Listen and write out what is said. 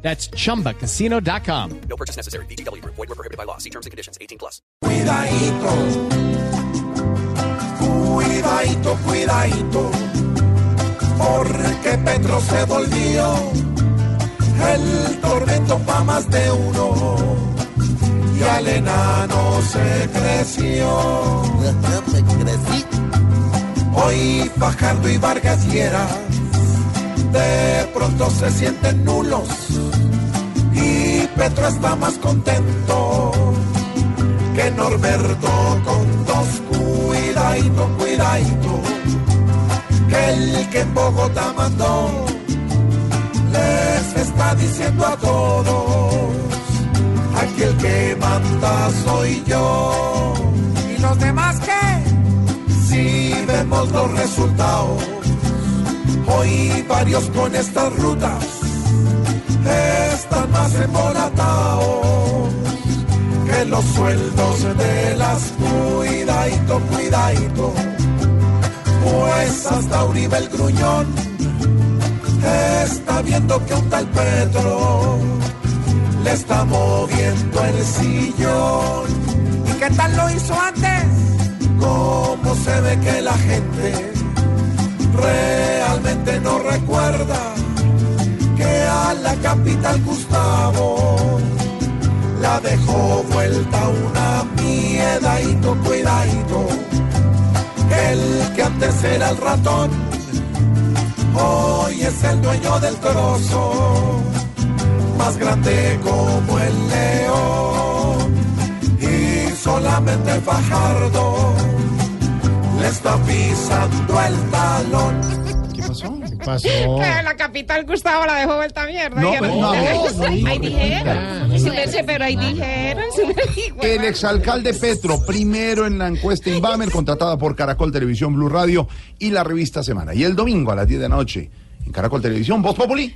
That's chumbacasino.com. No purchase necessary. BGW. Void were prohibited by law. See terms and conditions. 18 plus. Cuidadito, cuidadito, cuidadito, porque Petro se volvió el tormento pa' más de uno y al enano se creció. Hoy Fajardo y Vargas Lleras de pronto se sienten nulos y Petro está más contento que Norberto con dos cuidadito, cuidadito, que el que en Bogotá mandó les está diciendo a todos, aquí el que manda soy yo. ¿Y los demás qué? Si vemos los resultados, hoy varios con estas rutas están más embolatados que los sueldos de las cuidadito, cuidadito. Pues hasta Uribe el gruñón está viendo que un tal Petro le está moviendo el sillón. ¿Y qué tal lo hizo antes? ¿Cómo se ve que la gente no recuerda que a la capital Gustavo la dejó vuelta una miedadito, cuidadito. El que antes era el ratón, hoy es el dueño del trozo, más grande como el león. Y solamente Fajardo le está pisando el talón. ¿Qué pasó? ¿Qué pasó? Que la capital Gustavo la dejó vuelta mierda. No, pero no, no, ahí dijeron. Pero ahí dijeron. El exalcalde Petro, primero en la encuesta Inbamer, contratada por Caracol Televisión, Blue Radio y la revista Semana. Y el domingo a las 10 de la noche, en Caracol Televisión, Voz Populi.